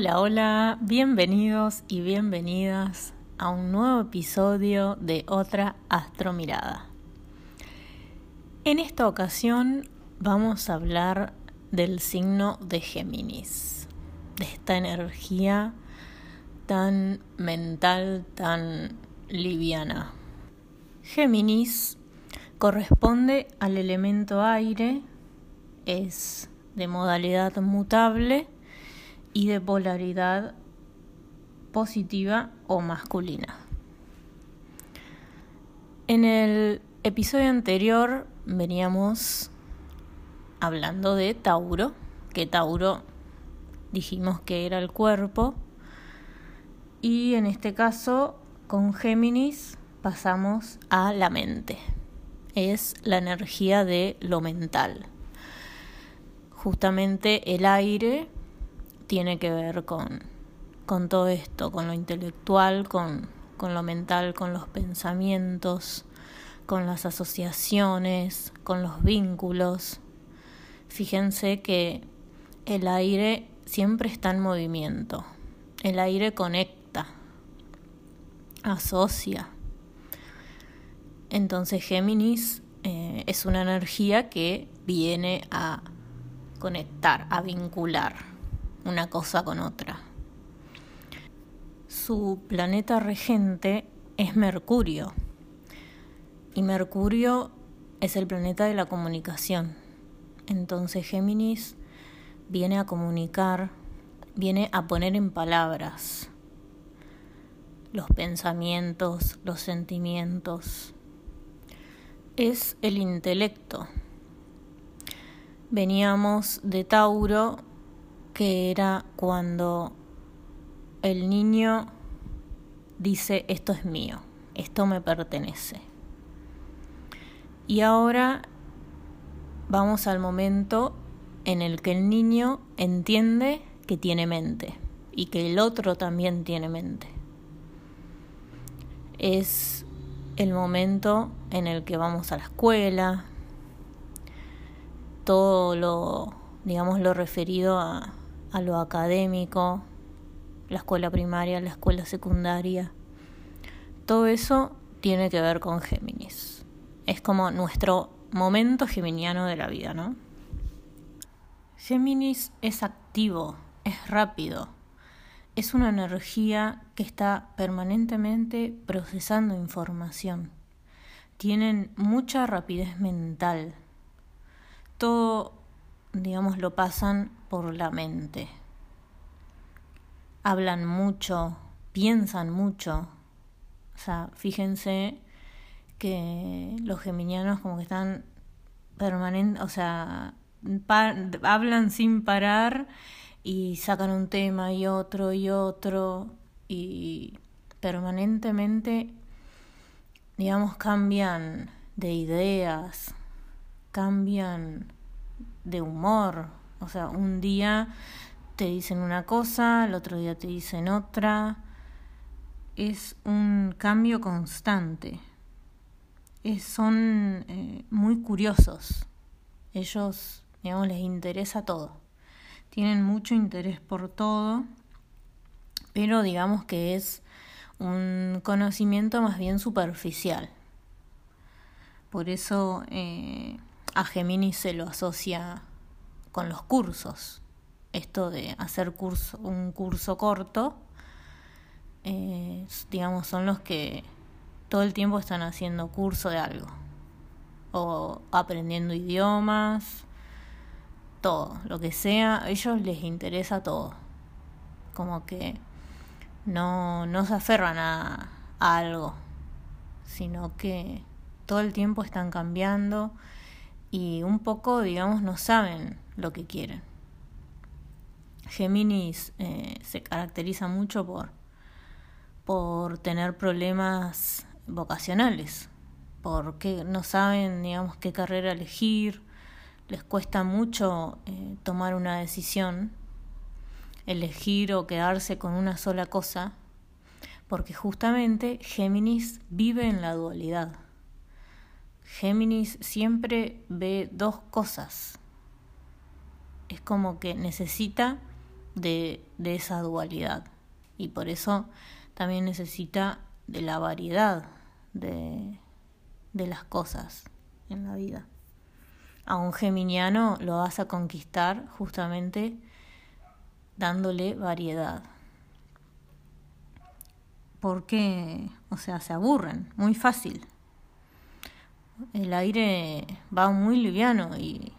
Hola, hola, bienvenidos y bienvenidas a un nuevo episodio de Otra Astromirada. En esta ocasión vamos a hablar del signo de Géminis, de esta energía tan mental, tan liviana. Géminis corresponde al elemento aire, es de modalidad mutable, y de polaridad positiva o masculina. En el episodio anterior veníamos hablando de Tauro, que Tauro dijimos que era el cuerpo, y en este caso con Géminis pasamos a la mente. Es la energía de lo mental. Justamente el aire tiene que ver con, con todo esto, con lo intelectual, con, con lo mental, con los pensamientos, con las asociaciones, con los vínculos. Fíjense que el aire siempre está en movimiento. El aire conecta, asocia. Entonces Géminis eh, es una energía que viene a conectar, a vincular una cosa con otra. Su planeta regente es Mercurio. Y Mercurio es el planeta de la comunicación. Entonces Géminis viene a comunicar, viene a poner en palabras los pensamientos, los sentimientos. Es el intelecto. Veníamos de Tauro que era cuando el niño dice esto es mío, esto me pertenece. Y ahora vamos al momento en el que el niño entiende que tiene mente y que el otro también tiene mente. Es el momento en el que vamos a la escuela, todo lo, digamos, lo referido a, a lo académico, la escuela primaria, la escuela secundaria. Todo eso tiene que ver con Géminis. Es como nuestro momento geminiano de la vida, ¿no? Géminis es activo, es rápido, es una energía que está permanentemente procesando información. Tienen mucha rapidez mental. Todo, digamos, lo pasan por la mente. Hablan mucho, piensan mucho. O sea, fíjense que los geminianos como que están permanentes, o sea, hablan sin parar y sacan un tema y otro y otro y permanentemente, digamos, cambian de ideas, cambian de humor, o sea, un día te dicen una cosa, el otro día te dicen otra. Es un cambio constante. son eh, muy curiosos. Ellos, digamos, les interesa todo. Tienen mucho interés por todo, pero digamos que es un conocimiento más bien superficial. Por eso eh, a Gemini se lo asocia con los cursos. Esto de hacer curso, un curso corto, eh, digamos, son los que todo el tiempo están haciendo curso de algo. O aprendiendo idiomas, todo, lo que sea, a ellos les interesa todo. Como que no, no se aferran a, a algo, sino que todo el tiempo están cambiando y un poco, digamos, no saben lo que quieren. Géminis eh, se caracteriza mucho por, por tener problemas vocacionales, porque no saben, digamos, qué carrera elegir, les cuesta mucho eh, tomar una decisión, elegir o quedarse con una sola cosa, porque justamente Géminis vive en la dualidad. Géminis siempre ve dos cosas. Es como que necesita de, esa dualidad. Y por eso también necesita de la variedad de, de las cosas en la vida. A un geminiano lo vas a conquistar justamente dándole variedad. Porque, o sea, se aburren, muy fácil. El aire va muy liviano y,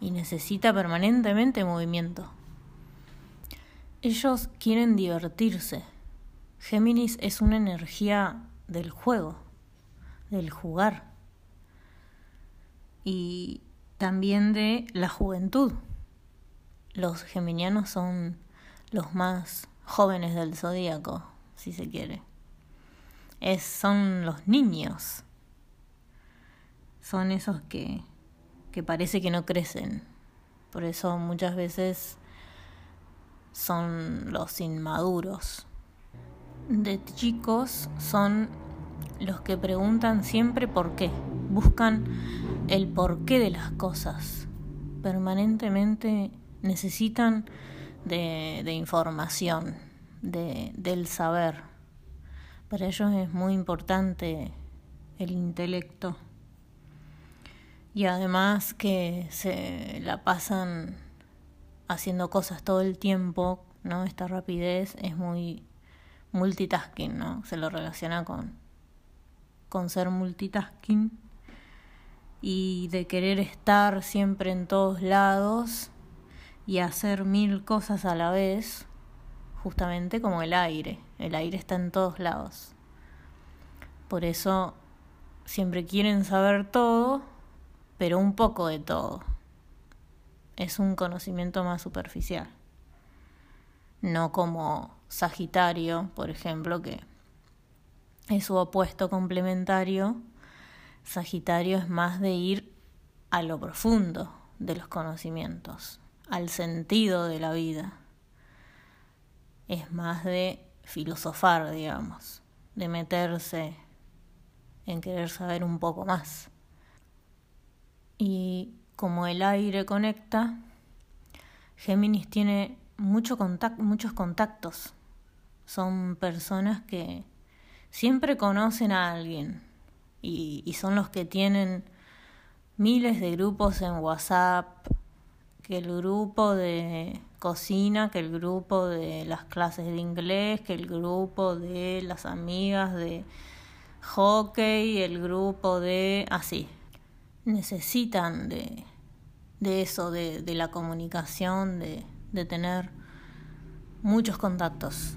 necesita permanentemente movimiento. Ellos quieren divertirse. Géminis es una energía del juego, del jugar y también de la juventud. Los geminianos son los más jóvenes del zodíaco, si se quiere. Es, son los niños. Son esos que, que parece que no crecen. Por eso muchas veces son los inmaduros. De chicos son los que preguntan siempre por qué, buscan el porqué de las cosas, permanentemente necesitan de, de información, de, del saber. Para ellos es muy importante el intelecto y además que se la pasan haciendo cosas todo el tiempo, ¿no? Esta rapidez es muy multitasking, ¿no? Se lo relaciona con, con ser multitasking y de querer estar siempre en todos lados y hacer mil cosas a la vez, justamente como el aire. El aire está en todos lados. Por eso siempre quieren saber todo, pero un poco de todo. Es un conocimiento más superficial no como Sagitario, por ejemplo, que es su opuesto complementario. Sagitario es más de ir a lo profundo de los conocimientos, al sentido de la vida. Es más de filosofar, digamos, de meterse en querer saber un poco más. Y como el aire conecta, Géminis tiene mucho muchos contactos. Son personas que siempre conocen a alguien y, y son los que tienen miles de grupos en WhatsApp, que el grupo de cocina, que el grupo de las clases de inglés, que el grupo de las amigas de hockey, el grupo de así. Necesitan de, de eso, de, de la comunicación, de, de tener muchos contactos.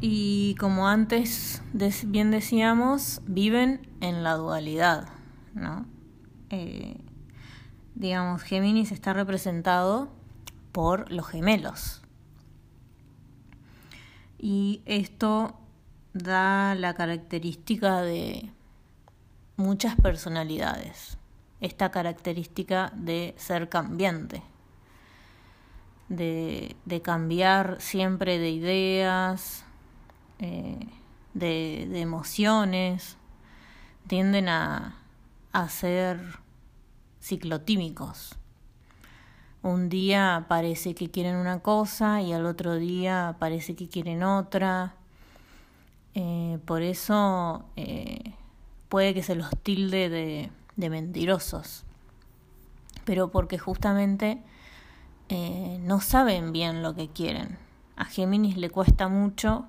Y como antes bien decíamos, viven en la dualidad, ¿no? Eh, digamos, Géminis está representado por los gemelos. Y esto da la característica de muchas personalidades, esta característica de ser cambiante de, cambiar siempre de ideas, eh, de, emociones, tienden a, a ser ciclotímicos. Un día parece que quieren una cosa y al otro día parece que quieren otra. Eh, por eso eh, puede que se los tilde de, de mentirosos. Pero porque justamente eh, no saben bien lo que quieren. A Géminis le cuesta mucho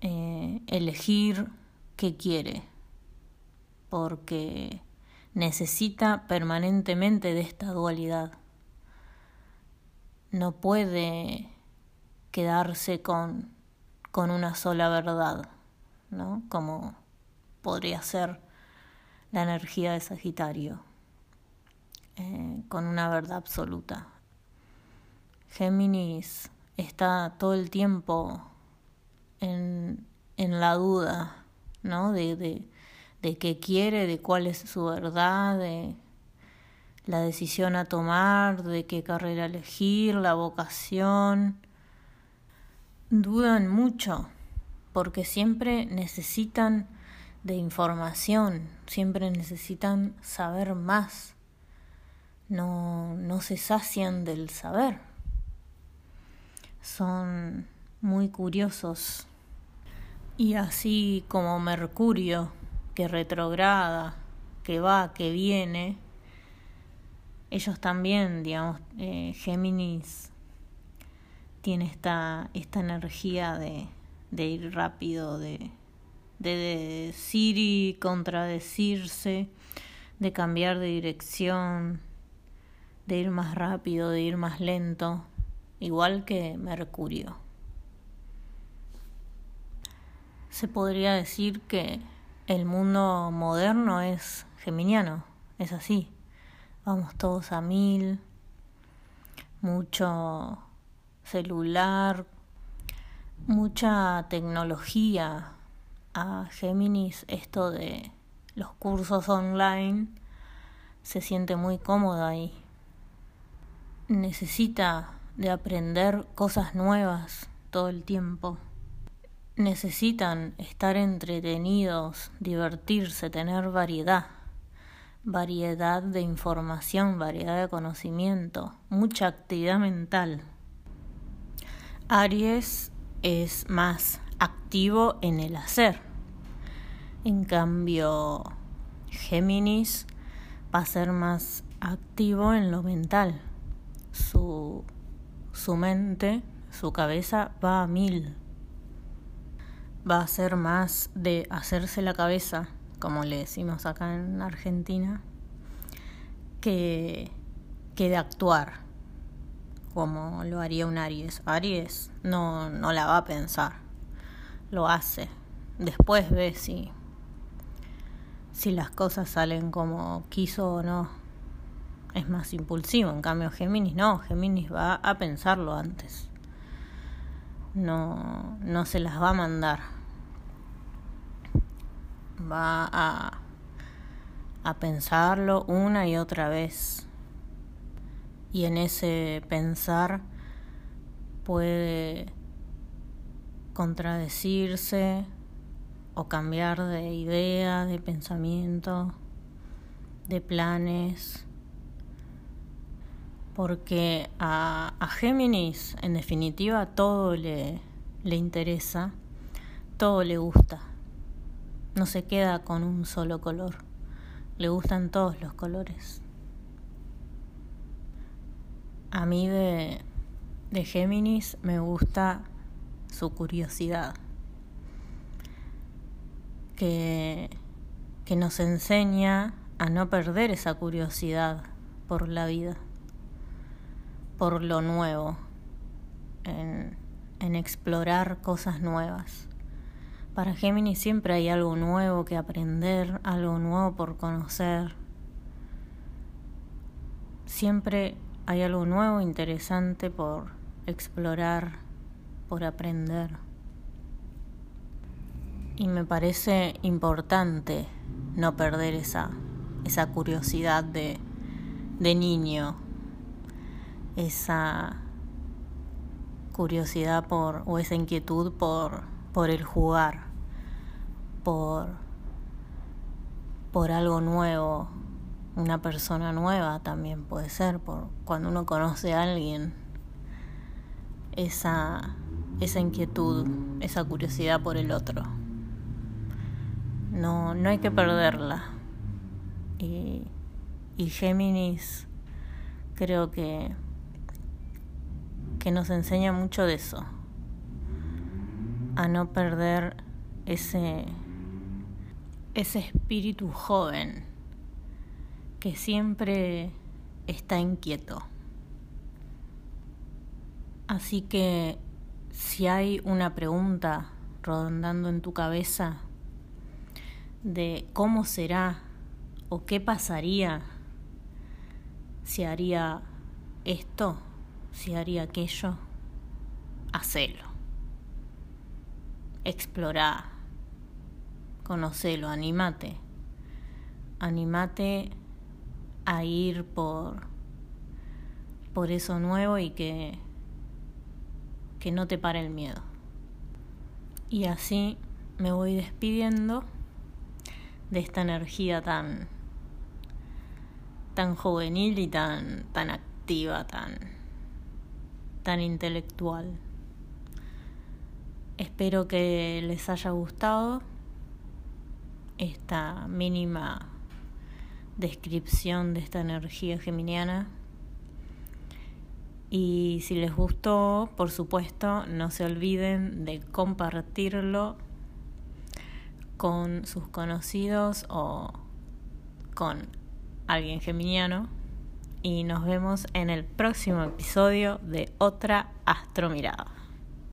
eh, elegir qué quiere, porque necesita permanentemente de esta dualidad. No puede quedarse con, con una sola verdad, ¿no? Como podría ser la energía de Sagitario, eh, con una verdad absoluta. Géminis está todo el tiempo en, en la duda, ¿no? De, de, de qué quiere, de cuál es su verdad, de la decisión a tomar, de qué carrera elegir, la vocación. Dudan mucho porque siempre necesitan de información, siempre necesitan saber más. No, no se sacian del saber son muy curiosos. Y así como Mercurio, que retrograda, que va, que viene, ellos también, digamos, eh, Géminis tiene esta, esta energía de, de ir rápido, de, de decir y contradecirse, de cambiar de dirección, de ir más rápido, de ir más lento, igual que Mercurio. Se podría decir que el mundo moderno es geminiano, es así. Vamos todos a mil, mucho celular, mucha tecnología. A Géminis esto de los cursos online se siente muy cómodo ahí. Necesita de aprender cosas nuevas todo el tiempo. Necesitan estar entretenidos, divertirse, tener variedad variedad de información, variedad de conocimiento, mucha actividad mental. Aries es más activo en el hacer. En cambio, Géminis va a ser más activo en lo mental. Su, su mente, su cabeza va a mil. Va a ser más de hacerse la cabeza como le decimos acá en Argentina, que, que de actuar, como lo haría un Aries. Aries no, no la va a pensar, lo hace. Después ve si, si las cosas salen como quiso o no. Es más impulsivo, en cambio Géminis no, Géminis va a pensarlo antes. No, no se las va a mandar va a, a pensarlo una y otra vez. Y en ese pensar puede contradecirse o cambiar de idea, de pensamiento, de planes. Porque a, a Géminis, en definitiva, todo le, le interesa, todo le gusta no se queda con un solo color, le gustan todos los colores. A mí de, de Géminis me gusta su curiosidad, que, que nos enseña a no perder esa curiosidad por la vida, por lo nuevo, en, en explorar cosas nuevas. Para Géminis siempre hay algo nuevo que aprender, algo nuevo por conocer. Siempre hay algo nuevo, interesante por explorar, por aprender. Y me parece importante no perder esa, esa curiosidad de, de niño, esa curiosidad por, o esa inquietud por por el jugar, por, por algo nuevo, una persona nueva también puede ser, por cuando uno conoce a alguien, esa, esa inquietud, esa curiosidad por el otro. No, no hay que perderla. Y, y Géminis creo que, que nos enseña mucho de eso a no perder ese, ese espíritu joven que siempre está inquieto. Así que si hay una pregunta rondando en tu cabeza de cómo será o qué pasaría si haría esto, si haría aquello, hacelo. Explora, conocelo, animate, animate a ir por, por eso nuevo y que, que no te pare el miedo. Y así me voy despidiendo de esta energía tan tan juvenil y tan tan activa, tan tan intelectual. Espero que les haya gustado esta mínima descripción de esta energía geminiana. Y si les gustó, por supuesto, no se olviden de compartirlo con sus conocidos o con alguien geminiano. Y nos vemos en el próximo episodio de Otra Astromirada.